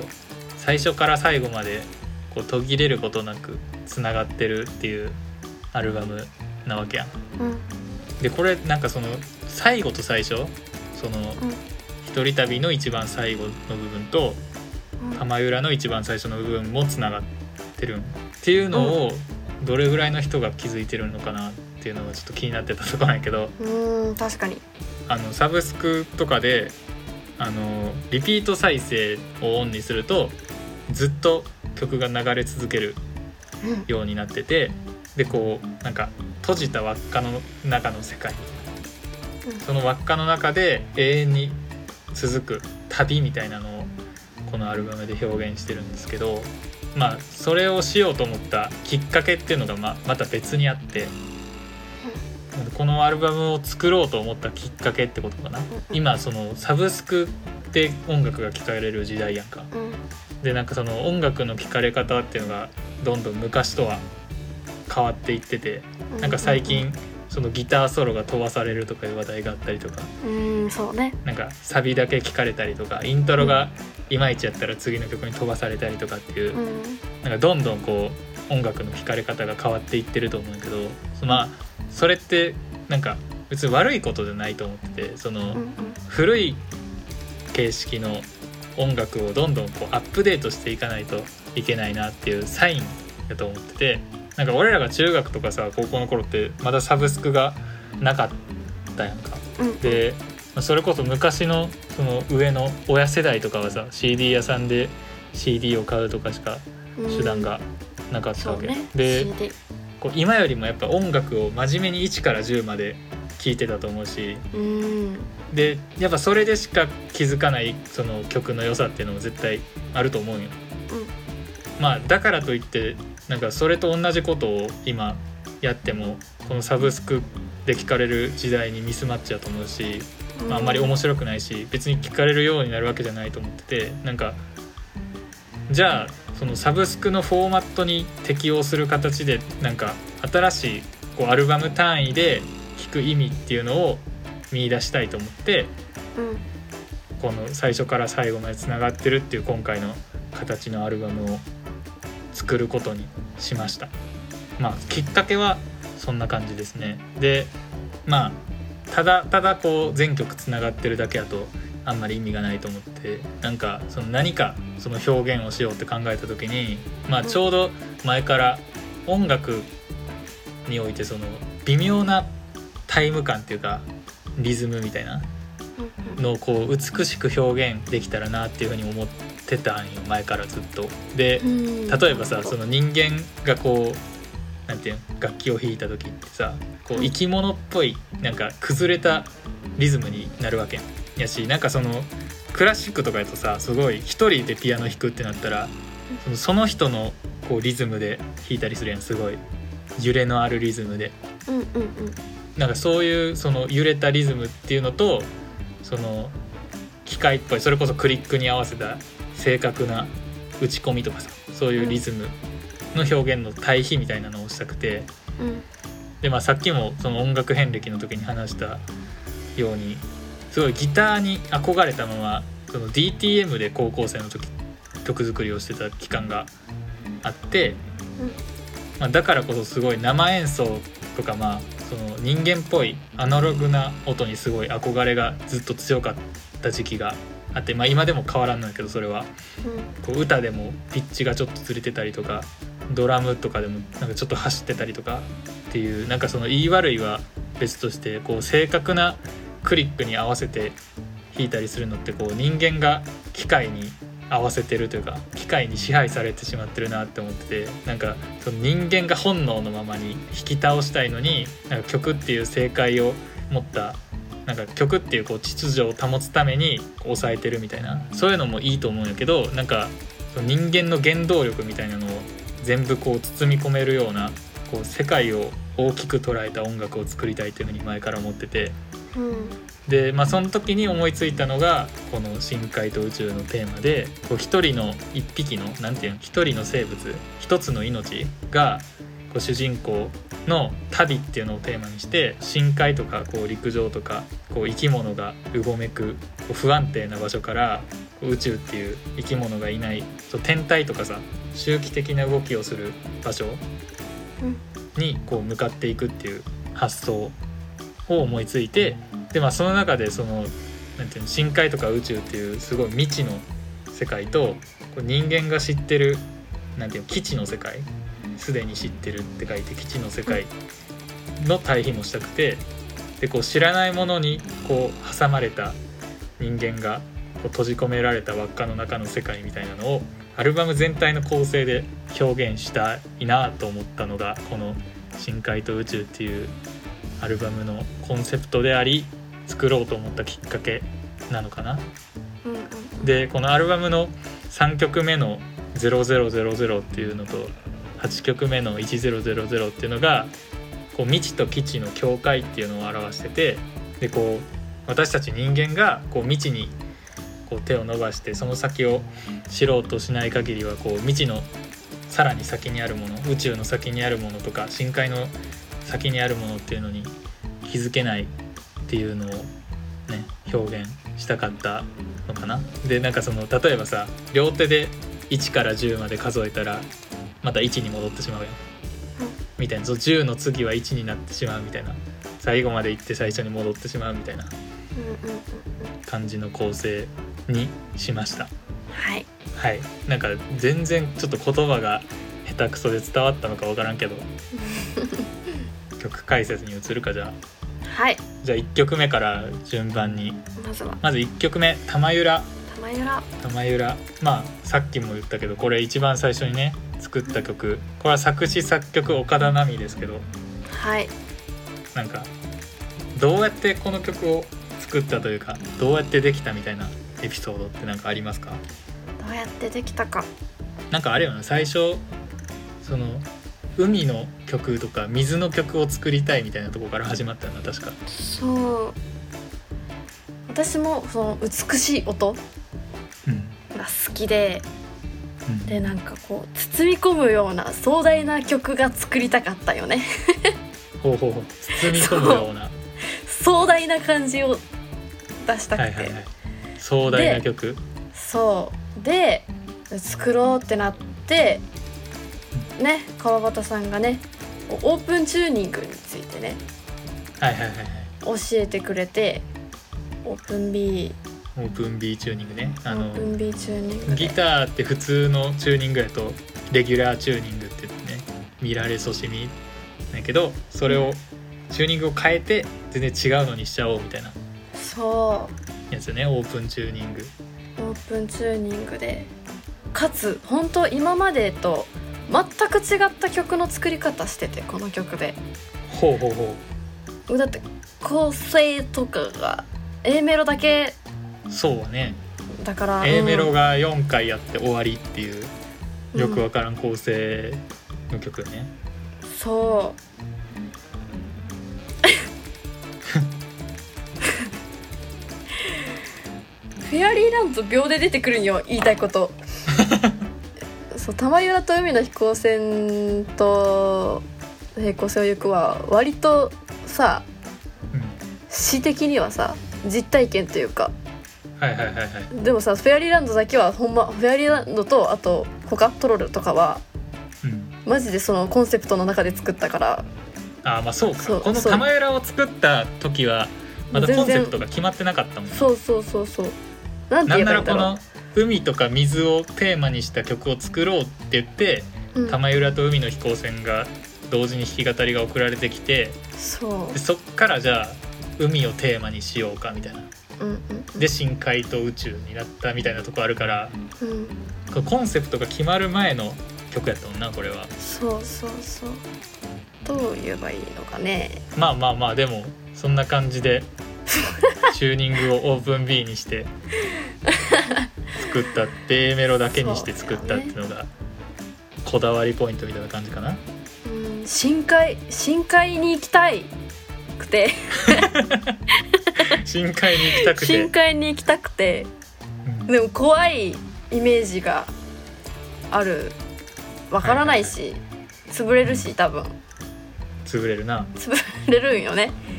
最初から最後までこう途切れることなくつながってるっていうアルバムなわけやん。うん。でこれなんかその最後と最初そのうん。一人旅の一番最後の部分と玉浦の一番最初の部分もつながってるっていうのをどれぐらいの人が気づいてるのかなっていうのがちょっと気になってたところなんやけどうんうん確かに。あのサブスクとかであのリピート再生をオンにするとずっと曲が流れ続けるうんようになっててでこうなんか閉じた輪っかの中の世界その輪っかの中で永遠に続く旅みたいなのをこのアルバムで表現してるんですけどまあそれをしようと思ったきっかけっていうのがままた別にあってこのアルバムを作ろうと思ったきっかけってことかな。今そのサブスクで音楽が聴かれる時代やんか。うん。でなんかその音楽の聴かれ方っていうのがどんどん昔とは変わっていっててうん。なんか最近そのギターソロが飛ばされるとかいう話題があったりとか。うんそうね。なんかサビだけ聞かれたりとかイントロがいまいちやったら次の曲に飛ばされたりとかっていううん。なんかどんどんこう音楽の聴かれ方が変わっていってると思うんだけどそまあそれってなんか別に悪いことじゃないと思っててそのうんうん。古い形式の音楽をどんどんこうアップデートしていかないといけないなっていうサインだと思っててなんか俺らが中学とかさ高校の頃ってまだサブスクがなかったやんか。うんでまあそれこそ昔のその上の親世代とかはさ CD 屋さんで CD を買うとかしかうん手段がなかったわけ、そうね。でこう今よりもやっぱ音楽を真面目に1から10まで聴いてたと思うしうん。でやっぱそれでしか気づかないその曲の良さっていうのも絶対あると思うん。よ。まあだからといってなんかそれと同じことを今やってもこのサブスクで聴かれる時代にミスマッチだと思うし、うん。まあ、あんまり面白くないし別に聞かれるようになるわけじゃないと思っててなんかじゃあそのサブスクのフォーマットに適応する形でなんか新しいこうアルバム単位で聴く意味っていうのを見出したいと思ってうん。この最初から最後までつながってるっていう今回の形のアルバムを作ることにしました。まあきっかけはそんな感じですね。でまあただただこう全曲つながってるだけだとあんまり意味がないと思ってなんかその何かその表現をしようって考えた時にまあちょうど前から音楽においてその微妙なタイム感っていうかリズムみたいなうんのをこう美しく表現できたらなっていうふうに思ってたんよ前からずっと。でうん。例えばさその人間がこうなんていうの楽器を弾いた時ってさこう生き物っぽいなんか崩れたリズムになるわけやしなんかそのクラシックとかやとさすごい一人でピアノ弾くってなったらそのその人のこうリズムで弾いたりするやんすごい。揺れのあるリズムで。うんうんうん。なんかそういうその揺れたリズムっていうのとその機械っぽいそれこそクリックに合わせた正確な打ち込みとかさそういうリズムの表現の対比みたいなのをしたくて。うん。で、まあ、さっきもその音楽遍歴の時に話したようにすごいギターに憧れたままその DTM で高校生の時曲作りをしてた期間があって、まあ、だからこそすごい生演奏とかまあその人間っぽいアナログな音にすごい憧れがずっと強かった時期があって、まあ、今でも変わらんのやけどそれは。こう歌でもピッチがちょっとずれてたりとかドラムとかでもなんかちょっと走ってたりとかっていうなんかその言い悪いは別としてこう正確なクリックに合わせて弾いたりするのってこう人間が機械に合わせてるというか機械に支配されてしまってるなって思っててなんかその人間が本能のままに引き倒したいのになんか曲っていう正解を持ったなんか曲っていうこう秩序を保つために抑えてるみたいなそういうのもいいと思うんやけどなんかその人間の原動力みたいなのを全部こう包み込めるようなこう世界を大きく捉えた音楽を作りたいっていうふうに前から思っててで、まあ、その時に思いついたのがこの「深海と宇宙」のテーマで一人の一匹のなんていうの一人の生物一つの命がこう主人公の旅っていうのをテーマにして深海とかこう陸上とかこう生き物がうごめく不安定な場所から宇宙っていう生き物がいない天体とかさ周期的な動きをする場所にこう向かっていくっていう発想を思いついてでまあその中でそのなんていうの深海とか宇宙っていうすごい未知の世界とこう人間が知ってるなんていうの基地の世界すでに知ってるって書いて基地の世界の対比もしたくてでこう知らないものにこう挟まれた人間がこう閉じ込められた輪っかの中の世界みたいなのをアルバム全体の構成で表現したいなと思ったのがこの「深海と宇宙」っていうアルバムのコンセプトであり作ろうと思ったきっかけなのかな。うんうんでこのアルバムの3曲目の「0000」っていうのと8曲目の「1000」っていうのがこう未知と基地の境界っていうのを表しててでこう私たち人間がこう未知にこう手を伸ばしてその先を知ろうとしない限りはこう未知のさらに先にあるもの宇宙の先にあるものとか深海の先にあるものっていうのに気づけないっていうのをね表現したかったのかな。でなんかその例えばさ両手で1から10まで数えたらまた1に戻ってしまうやん。みたいな。そう10の次は1になってしまうみたいな。最後まで行って最初に戻ってしまうみたいな。感じの構成にしました。はい。はい。なんか全然ちょっと言葉が下手くそで伝わったのか分からんけど 曲解説に移るかじゃあ。はい。じゃあ1曲目から順番に。まずは。まず1曲目「玉ゆら」玉ゆら玉ゆらまあさっきも言ったけどこれ一番最初にね作った曲。これは作詞作曲岡田奈美ですけど。はい。なんかどうやってこの曲を作ったというかどうやってできたみたいなエピソードって何かありますか？どうやってできたか。なんかあれよね最初その海の曲とか水の曲を作りたいみたいなところから始まったよな確か。そう。私もその美しい音うん。が好きでうん。でなんかこう包み込むような壮大な曲が作りたかったよね。ほうほうほう。包み込むような。壮大な感じを出したくて、はいはいはい。壮大な曲。そう。で作ろうってなってね川端さんがねオープンチューニングについてね。はいはいはいはい。教えてくれてオープン B オープン B チューニングね。あのオープン B チューニングで。ギターって普通のチューニングやとレギュラーチューニングって言ってねミラレソシミだけどそれをチューニングを変えて全然違うのにしちゃおうみたいな。そう。やつねオープンチューニング。オープンチューニングで。かつ本当今までと全く違った曲の作り方しててこの曲で。ほうほうほだって構成とかが A メロだけ。うそうはね。だから A メロうん。が4回やって終わりっていううんよくわからん構成の曲ね、そう。フェアリーランド秒で出てくるんよ言いたいこと そう玉浦と海の飛行船と平行線を行くは割とさうん。詩的にはさ実体験というか。はいはいはいはい。でもさフェアリーランドだけはほんまフェアリーランドとあと他トロルとかはうん。マジでそのコンセプトの中で作ったから。あまあそうか。そうこの玉浦を作った時はまだコンセプトが決まってなかったもんね。そうそうそうそう。なんて言えばいいんだろならこの海とか水をテーマにした曲を作ろうって言ってう、うん、玉浦と海の飛行船が同時に弾き語りが送られてきてそう。でそっからじゃあ海をテーマにしようかみたいな。うんうんうん。で深海と宇宙になったみたいなとこあるからうん。コンセプトが決まる前の曲やったもんなこれは。そうそうそう。どう言えばいいのかね。まあまあまあでもそんな感じでチューニングをオープン B にして作った A メロだけにして作ったっていうのがこだわりポイントみたいな感じかな。うん深海深海に行きたいくて。深海に行きたくて。深海に行きたくて。うん。でも怖いイメージがある。わからないし、潰れるし多分。潰れるな、潰れるんよね。うん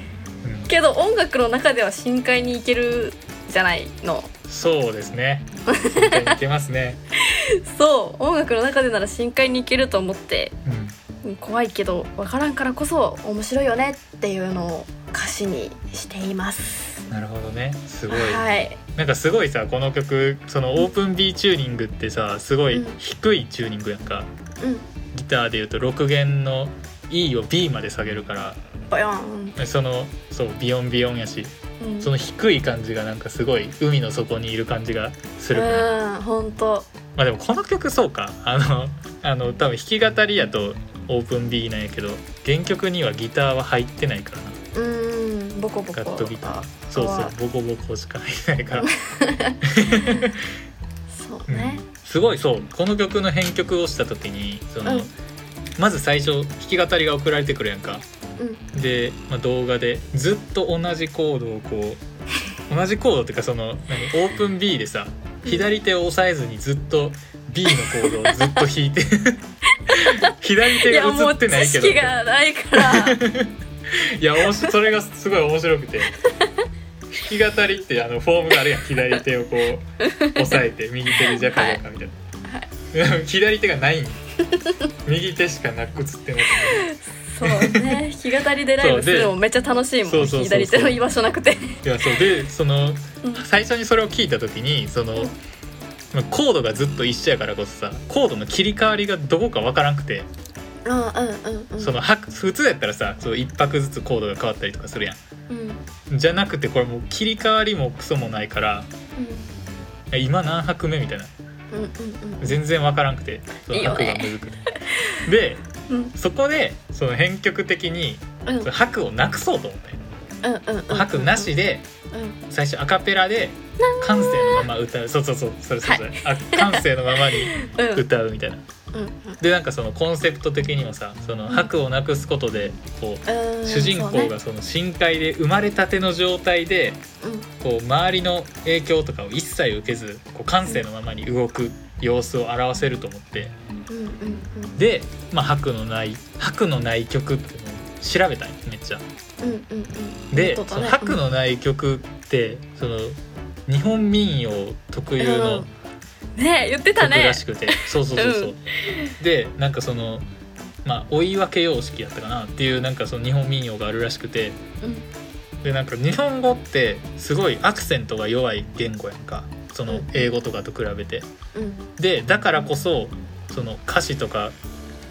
けど音楽の中では深海に行けるじゃないの。そうですね。深海に行けますね、そう音楽の中でなら深海に行けると思って。うん、うん怖いけどわからんからこそ面白いよねっていうのを歌詞にしています。なるほどね。すごい、はい。なんかすごいさこの曲そのオープン B チューニングってさすごいうん。低いチューニングやんか。うん。ギターでいうと6弦の E を B まで下げるから。ボヨン、そのそうビヨンビヨンやし。うん、その低い感じがなんかすごい海の底にいる感じがする。から、うん本当まあでもこの曲そうか。あのあの多分弾き語りやとオープン B なんやけど原曲にはギターは入ってないからな。うんボコボコ。ガットギター。そうそうボコボコしか入ってないから。そうね、すごいそうこの曲の編曲をした時にその、うんまず最初弾き語りが送られてくるやんか。うん。で、まあ、動画でずっと同じコードをこう 同じコードっていうかその何オープン B でさ左手を押さえずにずっと B のコードをずっと弾いて 左手いやが映ってないけど。識がないから。いやそれがすごい面白くて。弾き語りってあのフォームがあるやん。左手をこう押さえて右手でジャカジャカみたいな、でも左手がないん 右手しかなく映ってなくてそうね。弾き語りでライブするのもめっちゃ楽しいもんそうそうそうそう。左手の居場所なくて。いやそう。でそのうん。最初にそれを聞いた時にその、うん。まあコードがずっと一緒やからこそさコードの切り替わりがどこかわからんくて、うんうんうんうん。そのは普通やったらさそう一拍ずつコードが変わったりとかするやうん。んじゃなくてこれもう切り替わりもクソもないからえ今何拍目みたいな。うんうんうん全然わからんくてそのいいよね。拍がむずくて。でうん。そこでその編曲的にうん。うん拍をなくそうと思って拍なしでうん。最初アカペラで感性のまま歌う。そうそうそう。それそれそれ、あ感性のままにうん。歌うみたいな。うんでなんかそのコンセプト的にもさそのうん。拍をなくすことでこううん主人公がその深海で生まれたての状態でこう周りの影響とかを一切受けずこう感性のままに動く様子を表せると思って。で、まあ、拍のない拍のない曲って調べためっちゃ。うんうんうん。で、ね。そのない曲ってその日本民謡特有のうん。ね言ってたね。曲らしくて、そうそうそうそう、でなんかそのまあ追い分け様式やったかなっていうなんかその日本民謡があるらしくて。うん。でなんか日本語ってすごいアクセントが弱い言語やんか。その英語とかと比べて。うん。でだからこそその歌詞とか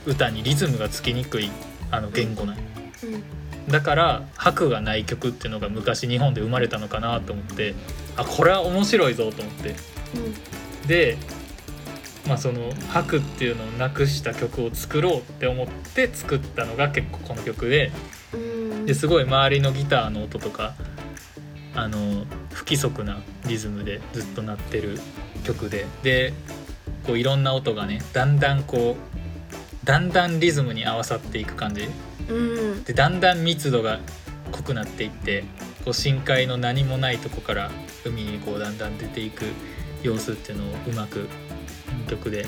歌にリズムがつきにくいあの言語なんようんだから拍がない曲っていうのが昔日本で生まれたのかなと思ってあこれは面白いぞと思って。でまあその拍っていうのをなくした曲を作ろうって思って作ったのが結構この曲で。うん。ですごい周りのギターの音とかあの不規則なリズムでずっと鳴ってる曲で。でこういろんな音がねだんだんこうだんだんリズムに合わさっていく感じ。うん。でだんだん密度が濃くなっていってこう深海の何もないとこから海にこうだんだん出ていく様子っていうのをうまく曲で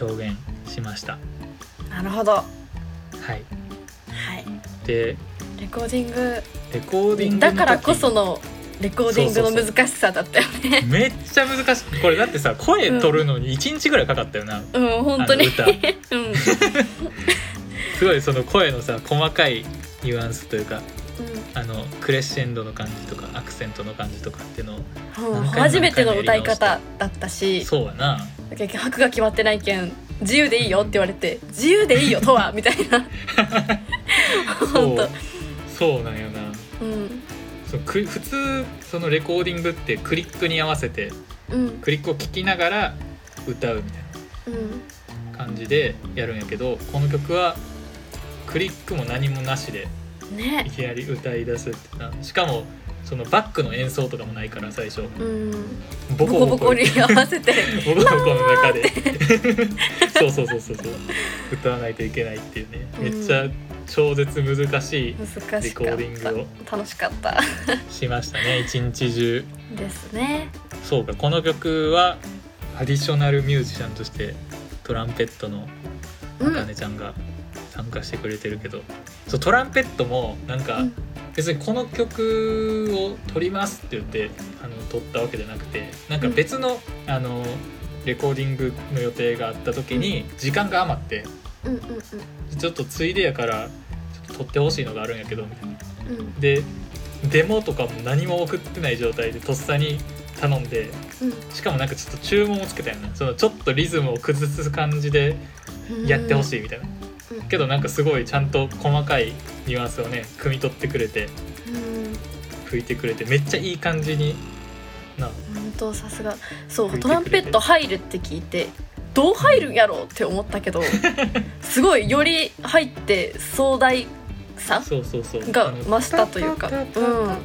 表現しました。なるほど。ははい、いでレコーディング。レコーディングだからこそのレコーディングの難しさだったよね。めっちゃ難しい。これだってさ声取るのに1日ぐらいかかったよな、うん本当に。うん。すごいその声のさ細かいニュアンスというかうあのクレッシェンドの感じとかアクセントの感じとかっていうのを初めての歌い方だったしそうやな。結局拍が決まってないけん自由でいいよって言われて「自由でいいよとは」みたいな。そう。本当。そうなんよな。うんそうく普通そのレコーディングってクリックに合わせてうん。クリックを聞きながら歌うみたいうん。な感じでやるんやけどこの曲はクリックも何もなしでいねきなり歌い出すってなしかもそのバックの演奏とかもないから最初。うん。ボボコボコに合わせて。ボコボコの中で。そうそうそうそうそう。歌わないといけないっていうね。めっちゃ超絶難しいレコーディングた楽しかった。しましたね一日中。ですね。そうかこの曲はアディショナルミュージシャンとしてトランペットのうん。あかねちゃんが参加してくれてるけど、そうトランペットもなんかうん。別にこの曲を撮りますって言ってあの撮ったわけじゃなくてなんか別の,、あのレコーディングの予定があった時に時間が余ってうんうんうん。ちょっとついでやから撮ってほしいのがあるんやけどみたいな。うん。でデモとかも何も送ってない状態でとっさに頼んでしかもなんかちょっと注文をつけたよね。そのちょっとリズムを崩す感じでうん。やってほしいみたいな、うん。けどなんかすごいちゃんと細かいニュアンスをね汲み取ってくれてうん。吹いてくれてめっちゃいい感じにな本当さすが。そうトランペット入るって聞いてどう入るんやろうって思ったけど すごいより入って壮大さそうそうそう。が増したというか。うん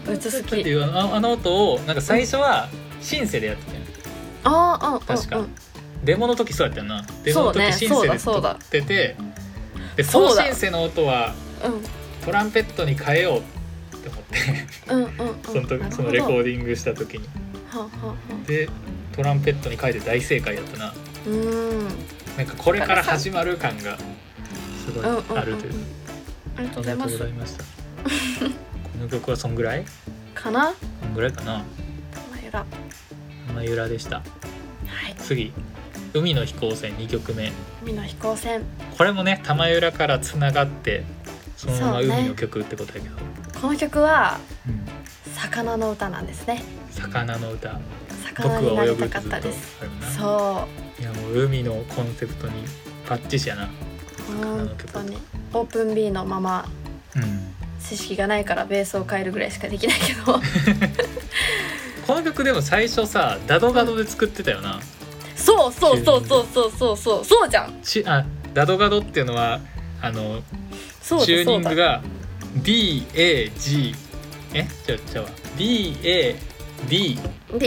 めっちゃ好きっていうあの音をなんか最初はシンセでやってたよあーあー確か。デモの時そうやったよな。デモの時シンセで撮っててでそのシンセの音はうん。トランペットに変えようって思って。その時そのレコーディングした時に。でトランペットに変えて大正解やったな。うーん。なんかこれから始まる感がすごいあるというありがとうごございます。この曲はそんぐらい？かな？そんぐらいかな。まゆらはまゆらでした。い。次。海の飛行船2曲目。海の飛行船。これもね玉浦からつながってそのまま海の曲ってことやけど、この曲はうん。魚の歌なんですね。魚の歌。魚になり僕は泳ぐたかってたですそいやもう海のコンセプトにバッチシやな。う魚の曲本当にオープン B のままうん知識がないからベースを変えるぐらいしかできないけど。この曲でも最初さダドガドで作ってたよな、そうそうそうそうそうそうそう。そうじゃん。ちあダドガドっていうのはあのチューニングが DAG え？じゃあじゃあ DAD D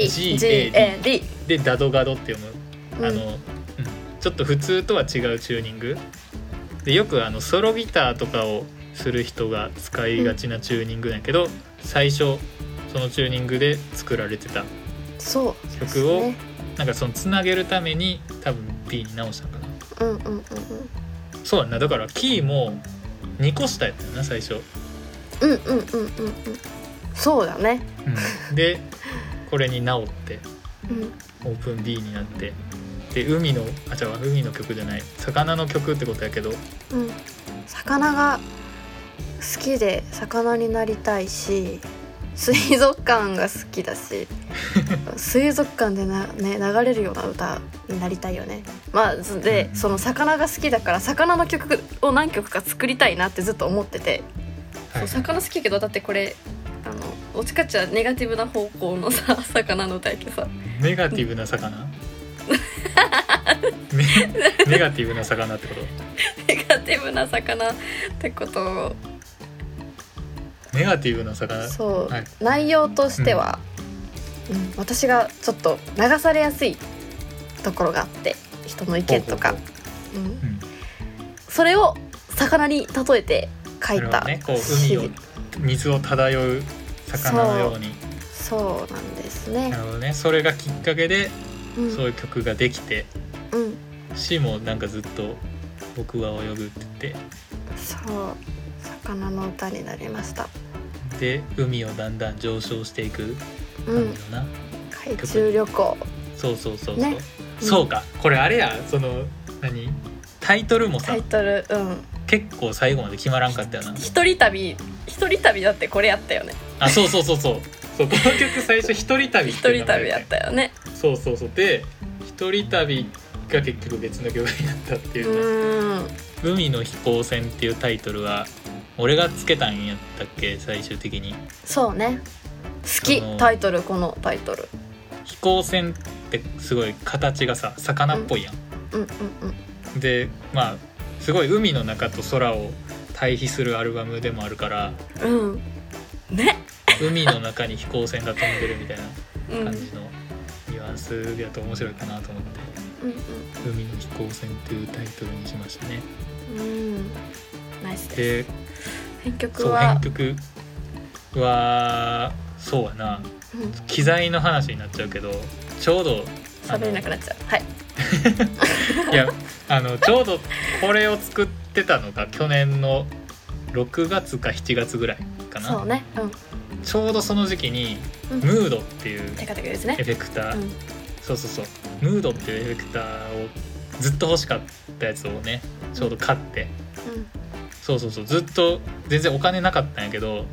G G A A D でダドガドって読む。あの、うん。うん。ちょっと普通とは違うチューニングでよくあのソロギターとかをする人が使いがちなチューニングだけど、最初そのチューニングで作られてた曲をねなんかそのつなげるために多分 B に直したんかな。うんうんうんうん。そうやんな。だからキーも2個下やったよな最初、うんうんうんうんうん。そうだね。うん、でこれに直ってうん。オープン B になってで海のあ違う海の曲じゃない。魚の曲ってことやけど。うん。魚が好きで魚になりたいし水族館が好きだし。水族館でな、ね、流れるような歌になりたいよね。まあずでうん。その魚が好きだから魚の曲を何曲か作りたいなってずっと思ってて、はい。そう魚好きやけどだってこれあのどっちかっちゃネガティブな方向のさ 魚の歌やけどさ。ネガティブな魚？ネネガティブな魚ってこと？ネガティブな魚ってこと？をネガティブな魚そう、はい。内容としては、うん。私がちょっと流されやすいところがあって人の意見とか。それを魚に例えて書いたね。こう詩海を水を漂う魚のように。そうなんですね。なるほどね。それがきっかけでうん。そういう曲ができてうん。詩もなんかずっと「僕は泳ぐ」って言ってそう。魚の歌になりました。で海をだんだん上昇していくうん。感じのな、海中旅行。そうそうそうそう、ね。そうか。これあれや。その何？タイトルもさタイトル。うん。結構最後まで決まらんかったよな。一人旅一人旅だってこれやったよね。あそうそうそうそうそうこの曲最初一人旅っ一ていう名前人旅やったよね。そうそうそう。で一人旅が結局別の曲になったってういうかーん。海の飛行船」っていうタイトルは俺がつけたんやったっけ？最終的に。そうね。好き。そのタイトルこのタイトル。飛行船ってすごい形がさ魚っぽいやん、うんうんうん。でまあすごい海の中と空を対比するアルバムでもあるから。うん。ね海の中に飛行船が飛んでるみたいなうん。うん感じのニュアンスだと面白いかなと思って「海の飛行船」っていうタイトルにしましたね。うん。うんナイスで編曲そうは編曲はそうやな。うん。機材の話になっちゃうけどちょうど喋れなくなっちゃう。はい。いやあのちょうどこれを作ってたのが去年の6月か7月ぐらいかな。そうね。うんちょうどその時期に「うん。ムード」っていうエフェクター、うん。そうそうそう。ムードっていうエフェクターをずっと欲しかったやつをねちょうど買って、そうそうそう。ずっと全然お金なかったんやけど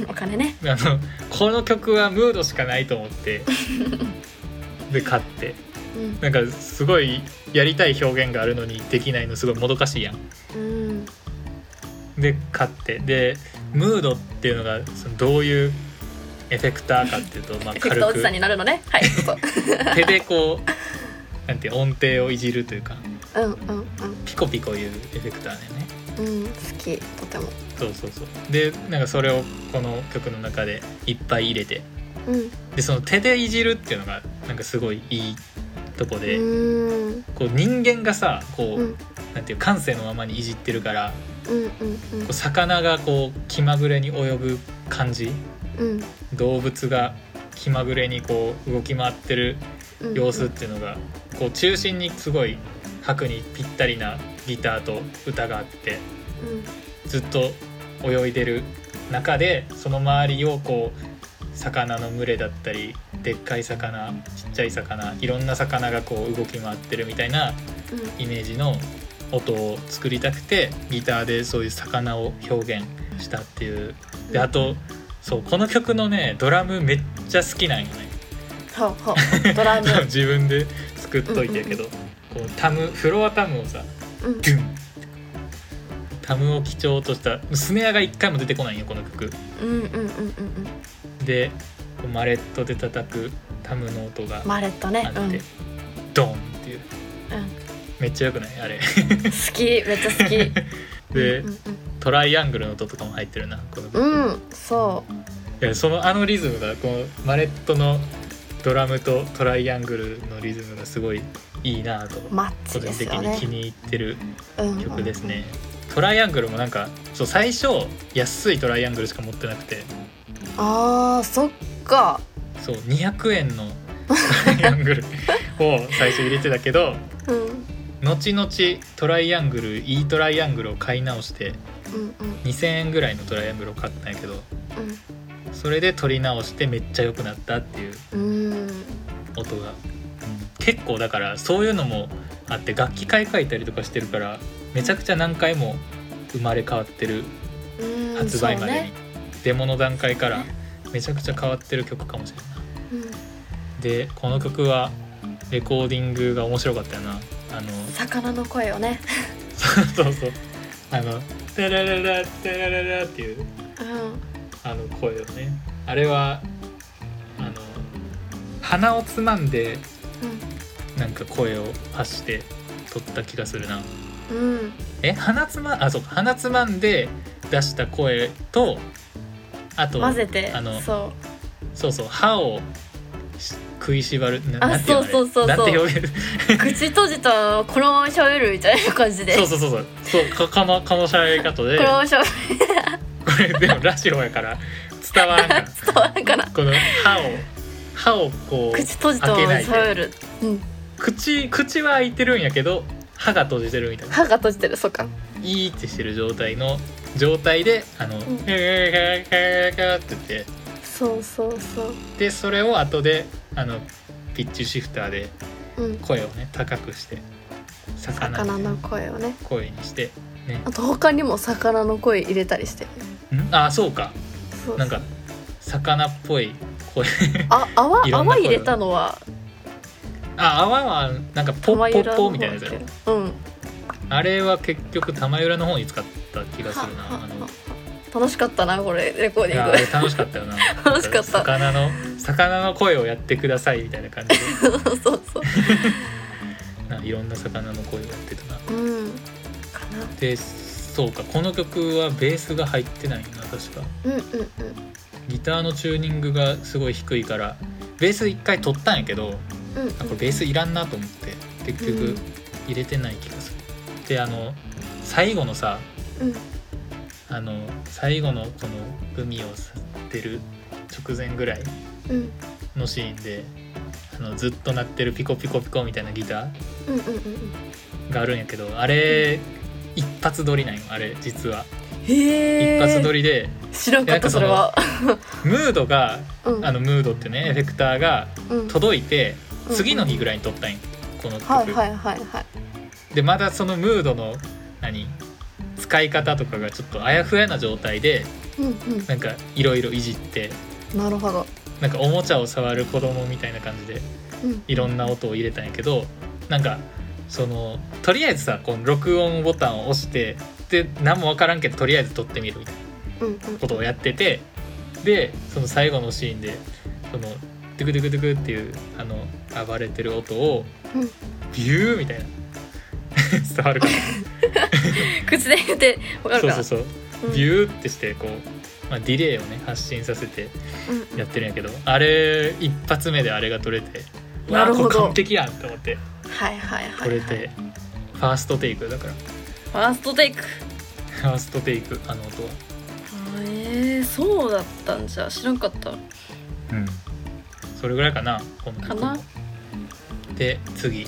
うん お金ね。あのこの曲はムードしかないと思って で買って。うん。なんかすごいやりたい表現があるのにできないのすごいもどかしいやん。うん。で買って。でムードっていうのがそのどういうエフェクターかっていうと、まあ、エフェク軽く。トおじさんになるのね。はい 手でこうなんていう音程をいじるというかうんうんピコピコいうエフェクターだよね。うんうん好きとても。そうそうそう。でなんかそれをこの曲の中でいっぱい入れてうん。でその手でいじるっていうのがなんかすごいいいとこで、うん。こう人間がさこう、うん。なんていう感性のままにいじってるから魚がこう気まぐれに泳ぐ感じ？うん。動物が気まぐれにこう動き回ってるうん様子っていうのがこう中心にすごい拍にぴったりなギターと歌があってうん。ずっと泳いでる中でその周りをこう魚の群れだったりでっかい魚ちっちゃい魚いろんな魚がこう動き回ってるみたいなイメージの音を作りたくてギターでそういう魚を表現したっていう。であとそうこの曲のねドラムめっちゃ好きなんよね。ほうほう。ドラム。自分で作っといてやけど、こうタムフロアタムをさうん。ドゥン。タムを基調としたスネアが一回も出てこないんよこの曲。うんうんうんうんうん。でマレットで叩くタムの音がマレットね。あって、うん。うんドンっていうめっちゃよくない？あれ。好き。めっちゃ好き。で、うんトライアングルの音とかも入ってるなこの曲、うん、うん、そう。いやそのあのリズムがこのマレットのドラムとトライアングルのリズムがすごいいいなとマッ個人的に気に入ってるうん曲ですね、トライアングルもなんかそう最初安いトライアングルしか持ってなくて。あーそっか。そう200円のトライアングルを最初入れてたけどうんうん後々トライアングルいいトライアングルを買い直してうん2000円ぐらいのトライアングルを買ったんやけどうんそれで撮り直してめっちゃ良くなったっていううん。音が、結構だからそういうのもあって楽器買い替えたりとかしてるからめちゃくちゃ何回も生まれ変わってるうん。発売までに、デモの段階からめちゃくちゃ変わってる曲かもしれない。うん。でこの曲はレコーディングが面白かったよなあの魚の声をね。そうそうあの「タラララタラララ」っていううん。あの声をね。あれはあの鼻をつまんでなんか声を発して撮った気がするな。うん。うんえ鼻つまあそうか。鼻つまんで出した声とあと混ぜて。あのそそうそう歯をし食いしばるなあそうそうそうそう。口閉じたらこのまま喋るみたいな感じで。そうそうそうそう。そうここのこの喋り方で。このまま喋る。これでもラジオやから伝わらんから。伝わるかなこの歯を歯をこう口閉じたまま喋る。うん。口口は開いてるんやけど歯が閉じてるみたいな。歯が閉じてるそうか。いいってしてる状態の状態であの「ん。ヘーヘーヘーヘーって言ってそうそうそう。でそれを後であのピッチシフターでうん。声をね高くして魚魚のの声をね。声にしてね。あと他にも魚の声入れたりして。ん？あそうか。そうなんか魚っぽい声。あ泡？いろんな声泡入れたのは？あ泡はなんかポッポッポみたいなやつやろ。うん。あれは結局玉浦の方に使った気がするな。あの楽しかったなこれレコーディンあれ楽しかったよな。楽しかった。魚の魚の声をやってくださいみたいな感じで。グそうそう。ないろんな魚の声をやってたな。うん。かな。でそうかこの曲はベースが入ってないな確か。うんうんうん。ギターのチューニングがすごい低いからベース一回取ったんやけどうんうん。あこれベースいらんなと思って結局うん。入れてない気がする、であの最後のさうんあの最後のこの海を去ってる直前ぐらいうん。のシーンであのずっと鳴ってるピコピコピコみたいなギターうんうんうんうん。があるんやけどあれ一発撮りなんよあれ実は。へえ一発撮りで知らんかったそれは。ムードがうん。あのムードってねエフェクターがうん。届いてうん。次の日ぐらいに撮ったんよこの曲、はいはいはいはい。でまだそのムードの何？使い方とかがちょっとあやふやな状態でうんなんかいろいろいじってうんなるほど。なんかおもちゃを触る子供みたいな感じでうん。いろんな音を入れたんやけどなんかそのとりあえずさこの録音ボタンを押してで何も分からんけどとりあえず撮ってみるみたいなうんうん。ことをやっててでその最後のシーンでそのドゥクドゥクドゥクっていうあの暴れてる音をうん。ビューみたいな 伝わるかな。口で言ってわかるかな？そうそうそう。うん。ビューってしてこう、まあ、ディレイをね発信させてうんやってるんやけどあれ一発目であれが撮れてなるほど。完璧やんと思って。はいはいはいはい。撮れてファーストテイク。だから。ファーストテイク。ファーストテイクあの音は。あえー、そうだったんじゃ。知らんかった。うん。それぐらいかなこの曲もかな？で次。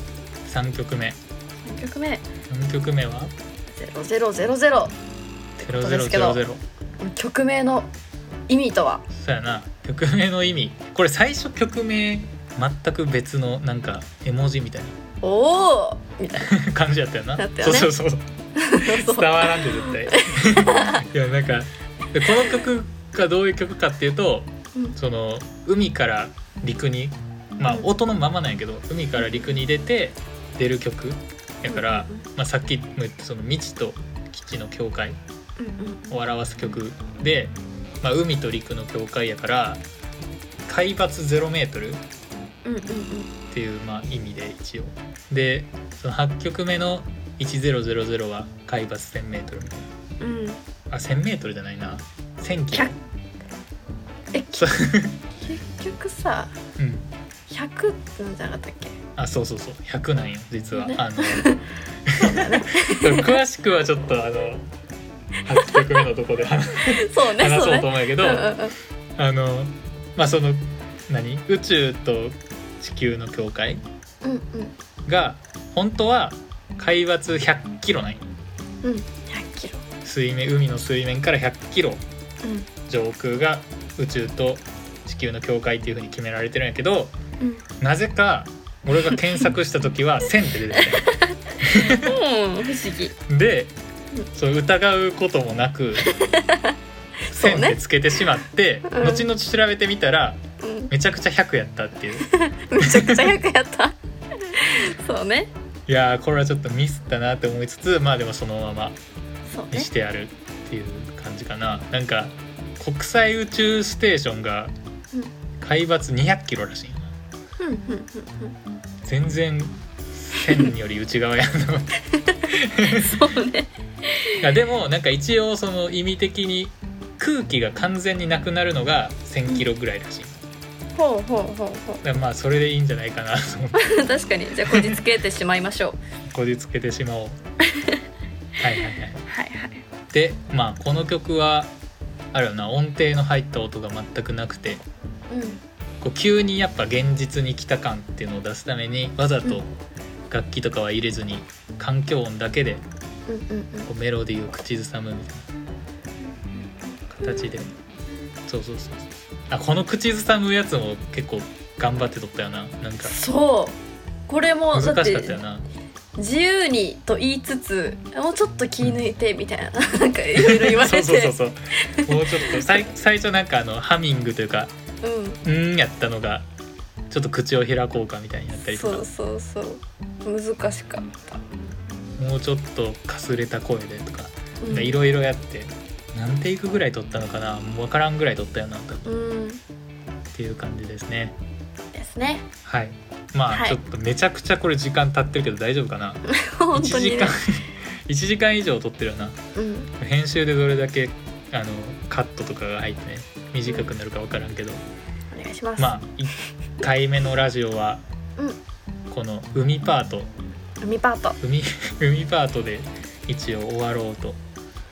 3曲目。3曲目。3曲目は？0000ことですけど。0000曲名の意味とは？そうやな。曲名の意味。これ最初曲名全く別のなんか絵文字みたいおおみたいな。感じやったよな。だったよね。そうそうそう。伝わらんで絶対。いやなんかでこの曲がどういう曲かっていうとうん。その海から陸にまあうん。音のままなんやけど海から陸に出て出る曲やから、まあ、さっきも言ったその未知と基地の境界を表す曲で、まあ、海と陸の境界やから海抜0メートルっていうまあ意味で一応。でその8曲目の1000は海抜1000メートル。みたいうん。うんなあ1000メートルじゃないな。1000キロ。100えそう。結局さうん100ってなんじゃなかったっけ？あそうそうそう。100なんよ実は、ね。あの。詳しくはちょっとあの8曲目のとこで話 そうね話そうと思うんやけど、うんうんうん。あのまあその何？宇宙と地球の境界うんうん。が本当は海抜100キロなんよ。うん100キロ。水面海の水面から100キロ。うん。上空が宇宙と地球の境界っていう風に決められてるんやけどうんなぜか俺が検索した時は1000って出てきた。んようん不思議。でうんそう疑うこともなく そうね。1000ってつけてしまって、うん。後々調べてみたらうん。めちゃくちゃ100やったっていう。めちゃくちゃ100やった。そうね。いやーこれはちょっとミスったなって思いつつまあでもそのままそうね。にしてあるっていう感じかな。なんか国際宇宙ステーションがうん。海抜200キロらしい全然1000より内側やんそうね。やでもなんか一応その意味的に空気が完全になくなるのが1000キロぐらいらしい、ほうほうほうほだからまあそれでいいんじゃないかなと思って。う確かに。じゃあこじつけてしまいましょう。こじつけてしまおう。はいはいはい。はいはい。でまあこの曲はあるよな音程の入った音が全くなくて。うんこう急にやっぱ現実に来た感っていうのを出すためにわざとうん。楽器とかは入れずに環境音だけでうんうんうん。こうメロディーを口ずさむみたいな形で。そうそうそうあこの口ずさむやつも結構頑張ってとったよな。なんか。そう。これも難してかったよな。自由にと言いつつもうちょっと気抜いてみたいな。なんかいろいろ言われて。そうそうそうそう。もうちょっと最最初なんかあのハミングというかうん「うん」やったのがちょっと口を開こうかみたいになったりとか。そうそうそう。難しかった。もうちょっとかすれた声でとかうん。いろいろやって何テイクぐらい撮ったのかなもう分からんぐらい撮ったよなとうん。っていう感じですね。ですね。はい。まあ、はい。ちょっとめちゃくちゃこれ時間経ってるけど大丈夫かな？本1当にね。時間 1時間以上撮ってるよな。うん。編集でどれだけあのカットとかが入ってね短くなるか分からんけど。お願いします、まあ1回目のラジオはうん。この海パート。海パート。海 海パートで一応終わろうと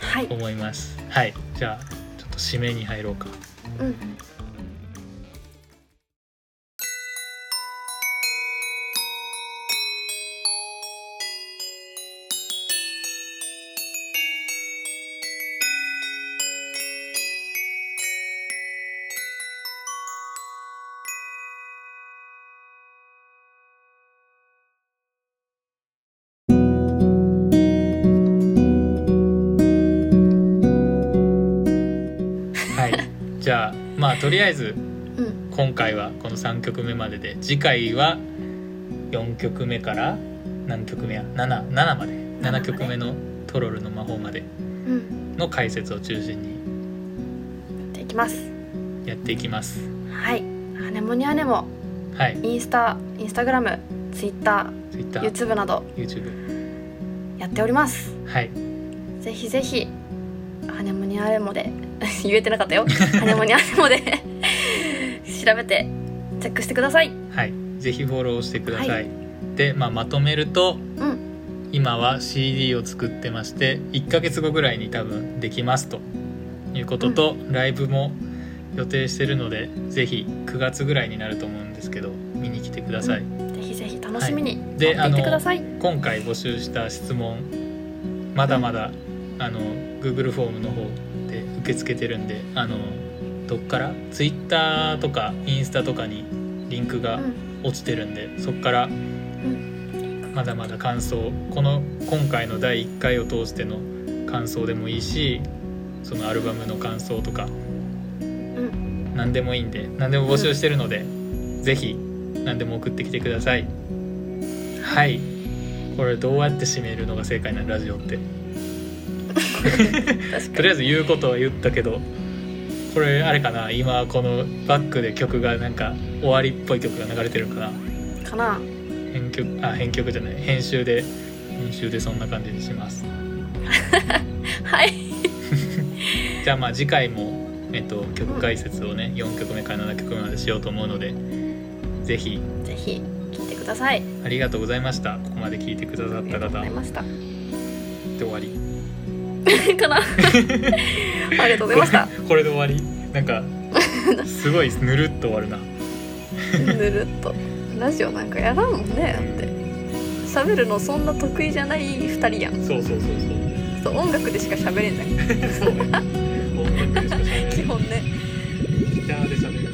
はい。思います。はい。じゃあちょっと締めに入ろうか。うんとりあえずうん。今回はこの3曲目までで次回は4曲目から何曲目や 7, 7まで7曲目の「トロルの魔法」までうん。の解説を中心にやっていきます。やっていきます。はい。アネモニアネモはい。インスタインスタグラムツイッター YouTube など YouTube やっております。はい。ぜひぜひハネモニアレモで 言えてなかったよ。ハネモニアレモで。調べてチェックしてください。はい。ぜひフォローしてください、はい。で、まあ、まとめるとうん。今は CD を作ってまして1ヶ月後ぐらいに多分できますと。いうことと、ライブも予定してるのでぜひ9月ぐらいになると思うんですけど見に来てください、ぜひぜひ楽しみにで待っていてください、今回募集した質問まだまだ、あの Google フォームの方で受け付けてるんであのどっから？Twitter とかインスタとかにリンクが落ちてるんで、そこからまだまだ感想この今回の第1回を通しての感想でもいいしそのアルバムの感想とかうん。何でもいいんで何でも募集してるので、ぜひ何でも送ってきてください。はい。これどうやって締めるのが正解なの？ラジオって とりあえず言うことは言ったけどこれあれかな今このバックで曲がなんか終わりっぽい曲が流れてるんかな。にかな。編曲あ編曲じゃない編集で編集でそんな感じにします。はい。じゃあまあ次回も、えっと、曲解説をね4曲目から7曲目までしようと思うのでぜひ。ぜひ聞いてください。ありがとうございました。ここまで聞いてくださったありがとうご方でざいました。終わり かな。ありがとうございました。これで終わり？なんかすごいぬるっと終わるな。ぬるっと。ラジオなんかやらんもんねだって。喋るのそんな得意じゃない2人やん。そうそうそうそう。そう音楽でしか喋れんじゃん。そ う音楽でしか喋れない。基本ね。ギターで喋る